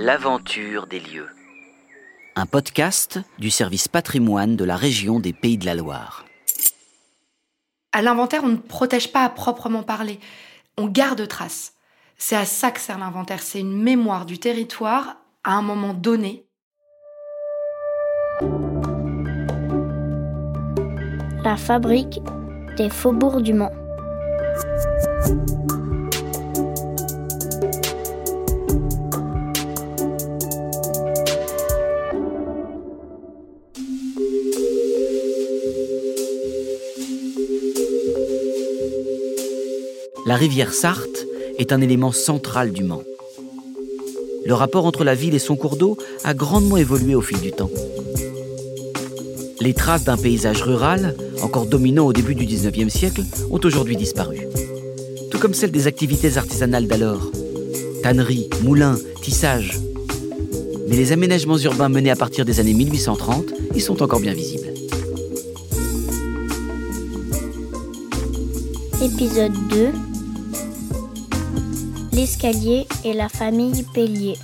L'aventure des lieux. Un podcast du service patrimoine de la région des Pays de la Loire. À l'inventaire, on ne protège pas à proprement parler. On garde trace. C'est à ça que sert l'inventaire. C'est une mémoire du territoire à un moment donné. La fabrique des faubourgs du Mans. La rivière Sarthe est un élément central du Mans. Le rapport entre la ville et son cours d'eau a grandement évolué au fil du temps. Les traces d'un paysage rural, encore dominant au début du 19e siècle, ont aujourd'hui disparu. Tout comme celles des activités artisanales d'alors. Tanneries, moulins, tissages. Mais les aménagements urbains menés à partir des années 1830 y sont encore bien visibles. Épisode 2 L'escalier et la famille Pellier.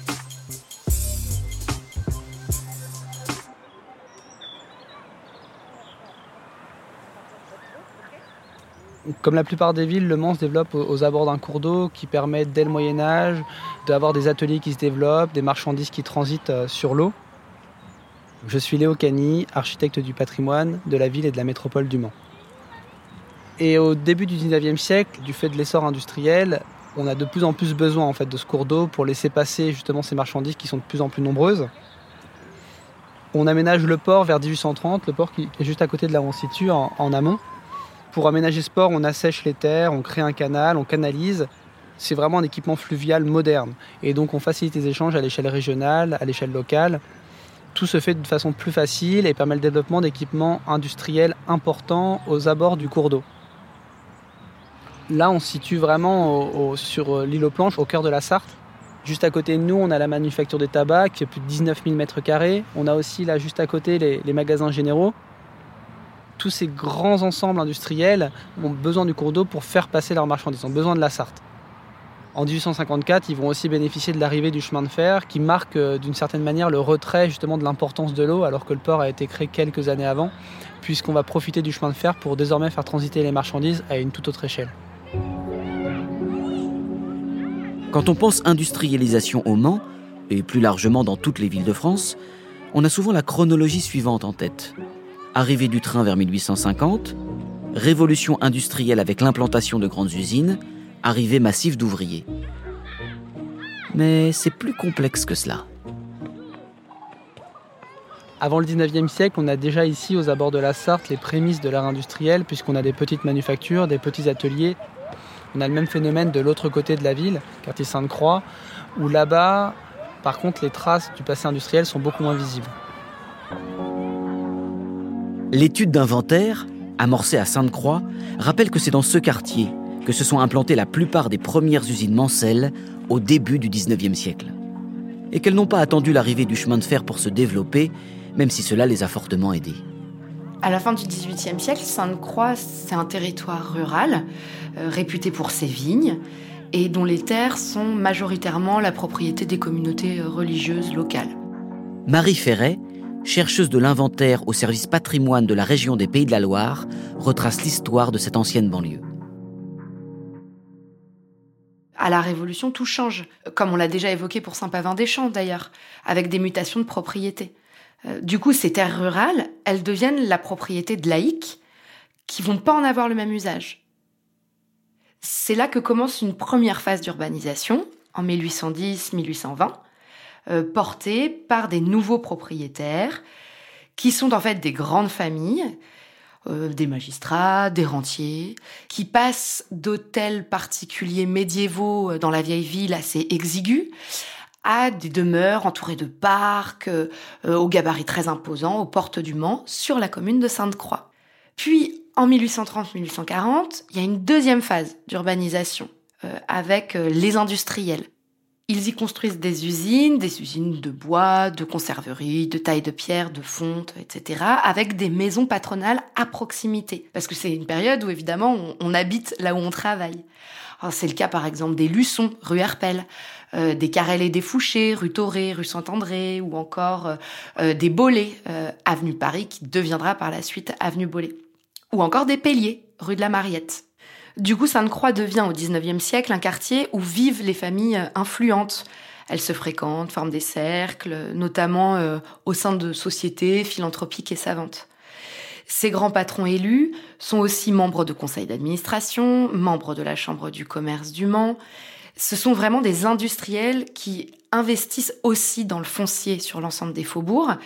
Comme la plupart des villes, Le Mans se développe aux abords d'un cours d'eau qui permet, dès le Moyen Âge, d'avoir des ateliers qui se développent, des marchandises qui transitent euh, sur l'eau. Je suis Léo Cani, architecte du patrimoine de la ville et de la métropole du Mans. Et au début du 19e siècle, du fait de l'essor industriel, on a de plus en plus besoin en fait, de ce cours d'eau pour laisser passer justement ces marchandises qui sont de plus en plus nombreuses. On aménage le port vers 1830, le port qui est juste à côté de là où on se situe, en, en amont. Pour aménager ce port, on assèche les terres, on crée un canal, on canalise. C'est vraiment un équipement fluvial moderne. Et donc on facilite les échanges à l'échelle régionale, à l'échelle locale. Tout se fait de façon plus facile et permet le développement d'équipements industriels importants aux abords du cours d'eau. Là, on se situe vraiment sur euh, l'île aux planches, au cœur de la Sarthe. Juste à côté de nous, on a la manufacture des tabacs qui est plus de 19 000 mètres carrés. On a aussi là, juste à côté, les, magasins généraux. Tous ces grands ensembles industriels ont besoin du cours d'eau pour faire passer leurs marchandises, ont besoin de la Sarthe. En 1854, ils vont aussi bénéficier de l'arrivée du chemin de fer qui marque euh, d'une certaine manière le retrait justement de l'importance de l'eau alors que le port a été créé quelques années avant, puisqu'on va profiter du chemin de fer pour désormais faire transiter les marchandises à une toute autre échelle. Quand on pense industrialisation au Mans, et plus largement dans toutes les villes de France, on a souvent la chronologie suivante en tête. Arrivée du train vers 1850, révolution industrielle avec l'implantation de grandes usines, arrivée massive d'ouvriers. Mais c'est plus complexe que cela. Avant le 19e siècle, on a déjà ici, aux abords de la Sarthe, les prémices de l'ère industrielle, puisqu'on a des petites manufactures, des petits ateliers. On a le même phénomène de l'autre côté de la ville, quartier Sainte-Croix, où là-bas, par contre, les traces du passé industriel sont beaucoup moins visibles. L'étude d'inventaire, amorcée à Sainte-Croix, rappelle que c'est dans ce quartier que se sont implantées la plupart des premières usines mancelles au début du 19e siècle. Et qu'elles n'ont pas attendu l'arrivée du chemin de fer pour se développer, même si cela les a fortement aidées. À la fin du XVIIIe siècle, Sainte-Croix, c'est un territoire rural euh, réputé pour ses vignes et dont les terres sont majoritairement la propriété des communautés euh, religieuses locales. Marie Ferret, chercheuse de l'inventaire au service patrimoine de la région des Pays de la Loire, retrace l'histoire de cette ancienne banlieue. À la Révolution, tout change, comme on l'a déjà évoqué pour Saint-Pavin-des-Champs d'ailleurs, avec des mutations de propriété. Euh, Du coup, ces terres rurales, elles deviennent la propriété de laïcs qui vont pas en avoir le même usage. C'est là que commence une première phase d'urbanisation, en 1810-1820, euh, portée par des nouveaux propriétaires, qui sont en fait des grandes familles, euh, des magistrats, des rentiers, qui passent d'hôtels particuliers médiévaux dans la vieille ville assez exigus à des demeures entourées de parcs, euh, euh, aux gabarits très imposants, aux portes du Mans, sur la commune de Sainte-Croix. Puis, en 1830-1840, il y a une deuxième phase d'urbanisation euh, avec les industriels. Ils y construisent des usines, des usines de bois, de conserverie, de taille de pierre, de fonte, etc., avec des maisons patronales à proximité. Parce que c'est une période où, évidemment, on habite là où on travaille. C'est le cas par exemple des Luçons, rue Herpel, euh, des Carrel et des Fouchés, rue Toré, rue Saint-André, ou encore euh, euh, des Bollés, avenue Paris, qui deviendra par la suite avenue Bollé. Ou encore des Pelliers, rue de la Mariette. Du coup, Sainte-Croix devient au XIXe siècle un quartier où vivent les familles influentes. Elles se fréquentent, forment des cercles, notamment au sein de sociétés philanthropiques et savantes. Ces grands patrons élus sont aussi membres de conseils d'administration, membres de la Chambre du commerce du Mans. Ce sont vraiment des industriels qui investissent aussi dans le foncier sur l'ensemble des faubourgs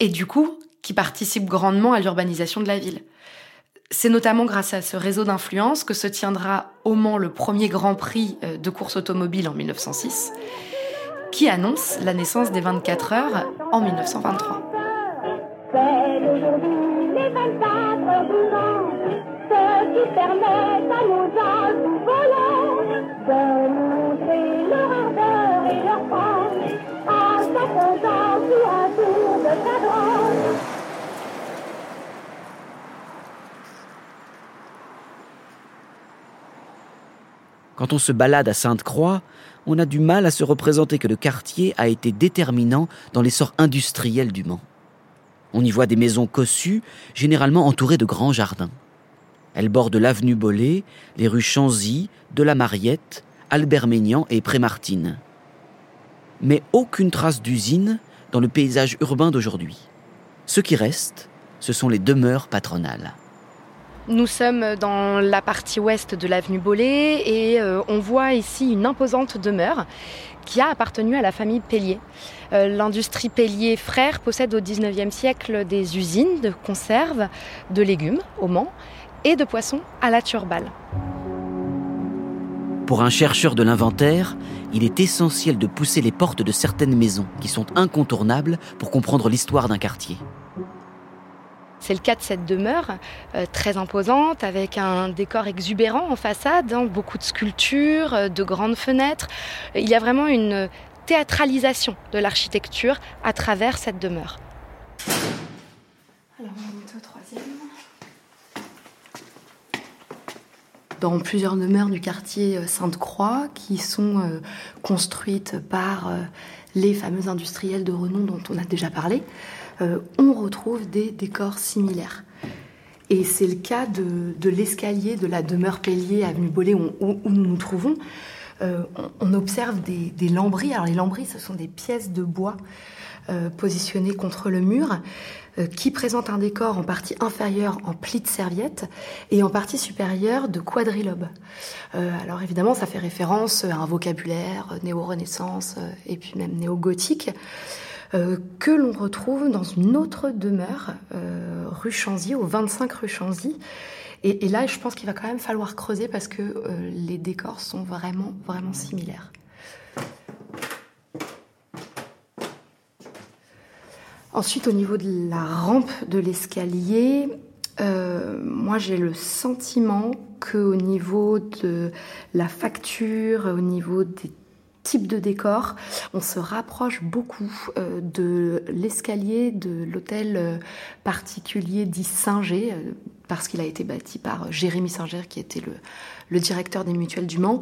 et du coup qui participent grandement à l'urbanisation de la ville. C'est notamment grâce à ce réseau d'influence que se tiendra au Mans le premier Grand Prix euh, de course automobile en 1906, qui annonce la naissance des 24 heures en 1923 les 24 heures du Mans, ce qui permet à nos âges volants de montrer leur ardeur et leur force en s'attendant sur un tour de cadran. Quand on se balade à Sainte-Croix, on a du mal à se représenter que le quartier a été déterminant dans l'essor industriel du Mans. On y voit des maisons cossues, généralement entourées de grands jardins. Elles bordent l'avenue Bollé, les rues Chanzy, de la Mariette, Albert Ménian et Prémartine. Mais aucune trace d'usine dans le paysage urbain d'aujourd'hui. Ce qui reste, ce sont les demeures patronales. Nous sommes dans la partie ouest de l'avenue Bollé et euh, on voit ici une imposante demeure qui a appartenu à la famille Pellier. Euh, l'industrie Pellier Frères possède au XIXe siècle des usines de conserve de légumes au Mans et de poissons à la Turballe. Pour un chercheur de l'inventaire, il est essentiel de pousser les portes de certaines maisons qui sont incontournables pour comprendre l'histoire d'un quartier. C'est le cas de cette demeure euh, très imposante avec un décor exubérant en façade, hein, beaucoup de sculptures, euh, de grandes fenêtres. Il y a vraiment une théâtralisation de l'architecture à travers cette demeure. Alors on au troisième. Dans plusieurs demeures du quartier euh, Sainte-Croix qui sont construites par les fameux industriels de renom dont on a déjà parlé, euh, on retrouve des décors similaires. Et c'est le cas de, l'escalier de la demeure Pellier, avenue Bollé, où, nous nous trouvons. Euh, on, observe des, lambris. Alors les lambris, ce sont des pièces de bois euh, positionnées contre le mur qui présentent un décor en partie inférieure en plis de serviette et en partie supérieure de quadrilobe. alors évidemment, ça fait référence à un vocabulaire néo-renaissance et puis même néo-gothique. Euh, que l'on retrouve dans une autre demeure, euh, rue Chanzy, au 25 rue Chanzy. Et, là, je pense qu'il va quand même falloir creuser parce que euh, les décors sont vraiment, vraiment similaires. Ensuite, au niveau de la rampe de l'escalier, moi j'ai le sentiment qu'au niveau de la facture, au niveau des type de décor. On se rapproche beaucoup euh, de l'escalier de l'hôtel euh, particulier dit Singer, euh, parce qu'il a été bâti par Jérémy Singer, qui était le, directeur des mutuelles du Mans.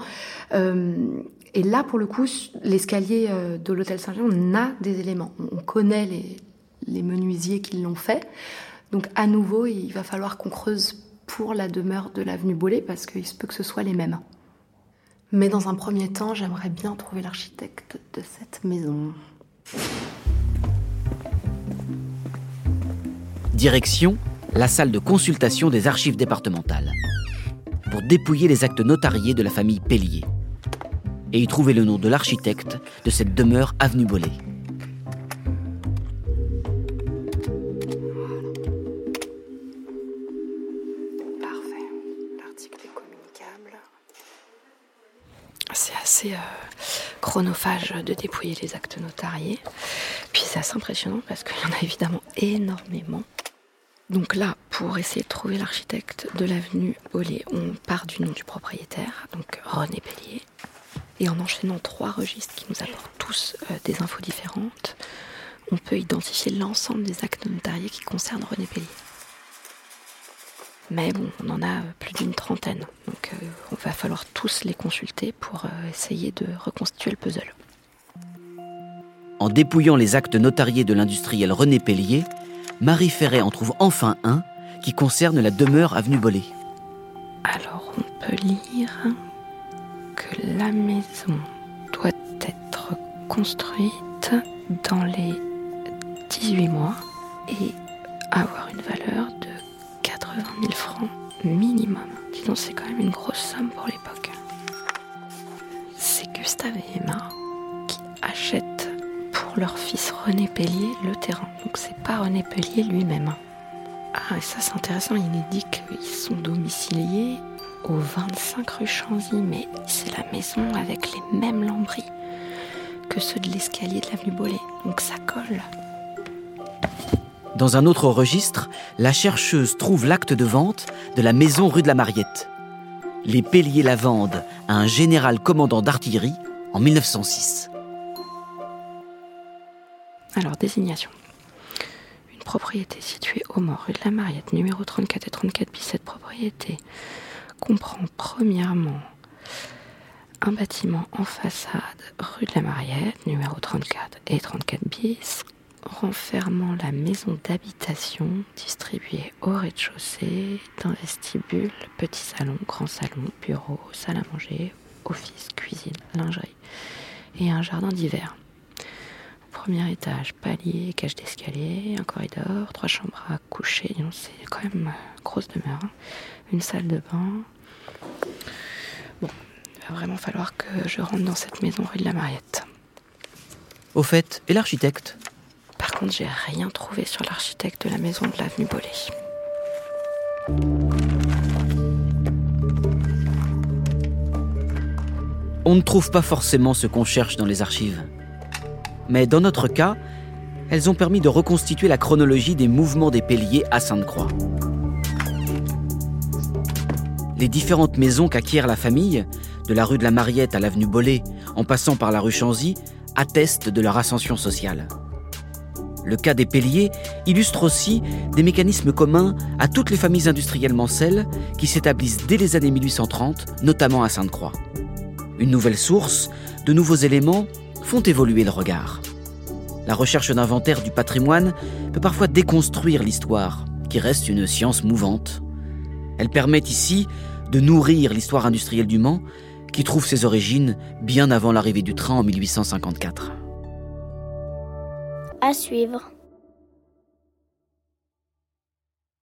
et là, pour le coup, l'escalier de l'hôtel Singer, on a des éléments. On connaît les, les menuisiers qui l'ont fait. Donc, à nouveau, il va falloir qu'on creuse pour la demeure de l'avenue Bollé, parce qu'il se peut que ce soit les mêmes. Mais dans un premier temps, j'aimerais bien trouver l'architecte de cette maison. Direction, la salle de consultation des archives départementales. Pour dépouiller les actes notariés de la famille Pellier. Et y trouver le nom de l'architecte de cette demeure avenue Bollé. De dépouiller les actes notariés. Puis c'est assez impressionnant parce qu'il y en a évidemment énormément. Donc là, pour essayer de trouver l'architecte de l'avenue Bollé, on part du nom du propriétaire, donc René Pellier. Et en enchaînant trois registres qui nous apportent tous euh, des infos différentes, on peut identifier l'ensemble des actes notariés qui concernent René Pellier. Mais bon, on en a plus d'une trentaine. Donc euh, on va falloir tous les consulter pour euh, essayer de reconstituer le puzzle. En dépouillant les actes notariés de l'industriel René Pellier, Marie Ferret en trouve enfin un qui concerne la demeure avenue Bollé. Alors on peut lire que la maison doit être construite dans les 18 mois et avoir une valeur de 80 000 francs minimum. Dis c'est quand même une grosse somme pour l'époque. C'est Gustave et Emma qui achètent pour leur fils René Pellier le terrain. Donc c'est pas René Pellier lui-même. Ah, et ça c'est intéressant, il est dit qu'ils sont domiciliés au 25 rue Chanzy, mais c'est la maison avec les mêmes lambris que ceux de l'escalier de l'avenue Bollé. Donc ça colle. Dans un autre registre, la chercheuse trouve l'acte de vente de la maison rue de la Mariette. Les Pelliers la vendent à un général commandant d'artillerie en 1906. Alors, désignation. Une propriété située au mort rue de la Mariette, numéro 34 et 34 bis. Cette propriété comprend premièrement un bâtiment en façade rue de la Mariette, numéro 34 et 34 bis, renfermant la maison d'habitation distribuée au rez-de-chaussée d'un vestibule, petit salon, grand salon, bureau, salle à manger, office, cuisine, lingerie et un jardin d'hiver. Premier étage, palier, cage d'escalier, un corridor, trois chambres à coucher. C'est quand même grosse demeure. Hein. Une salle de bain. Bon, il va vraiment falloir que je rentre dans cette maison rue de la Mariette. Au fait, et l'architecte? Par contre, j'ai rien trouvé sur l'architecte de la maison de l'avenue Bollé. On ne trouve pas forcément ce qu'on cherche dans les archives. Mais dans notre cas, elles ont permis de reconstituer la chronologie des mouvements des Pelliers à Sainte-Croix. Les différentes maisons qu'acquiert la famille, de la rue de la Mariette à l'avenue Bollé, en passant par la rue Chanzy, attestent de leur ascension sociale. Le cas des Pelliers illustre aussi des mécanismes communs à toutes les familles industrielles mancelles qui s'établissent dès les années 1830, notamment à Sainte-Croix. Une nouvelle source, de nouveaux éléments font évoluer le regard. La recherche d'inventaire du patrimoine peut parfois déconstruire l'histoire, qui reste une science mouvante. Elle permet ici de nourrir l'histoire industrielle du Mans, qui trouve ses origines bien avant l'arrivée du train en 1854 à suivre.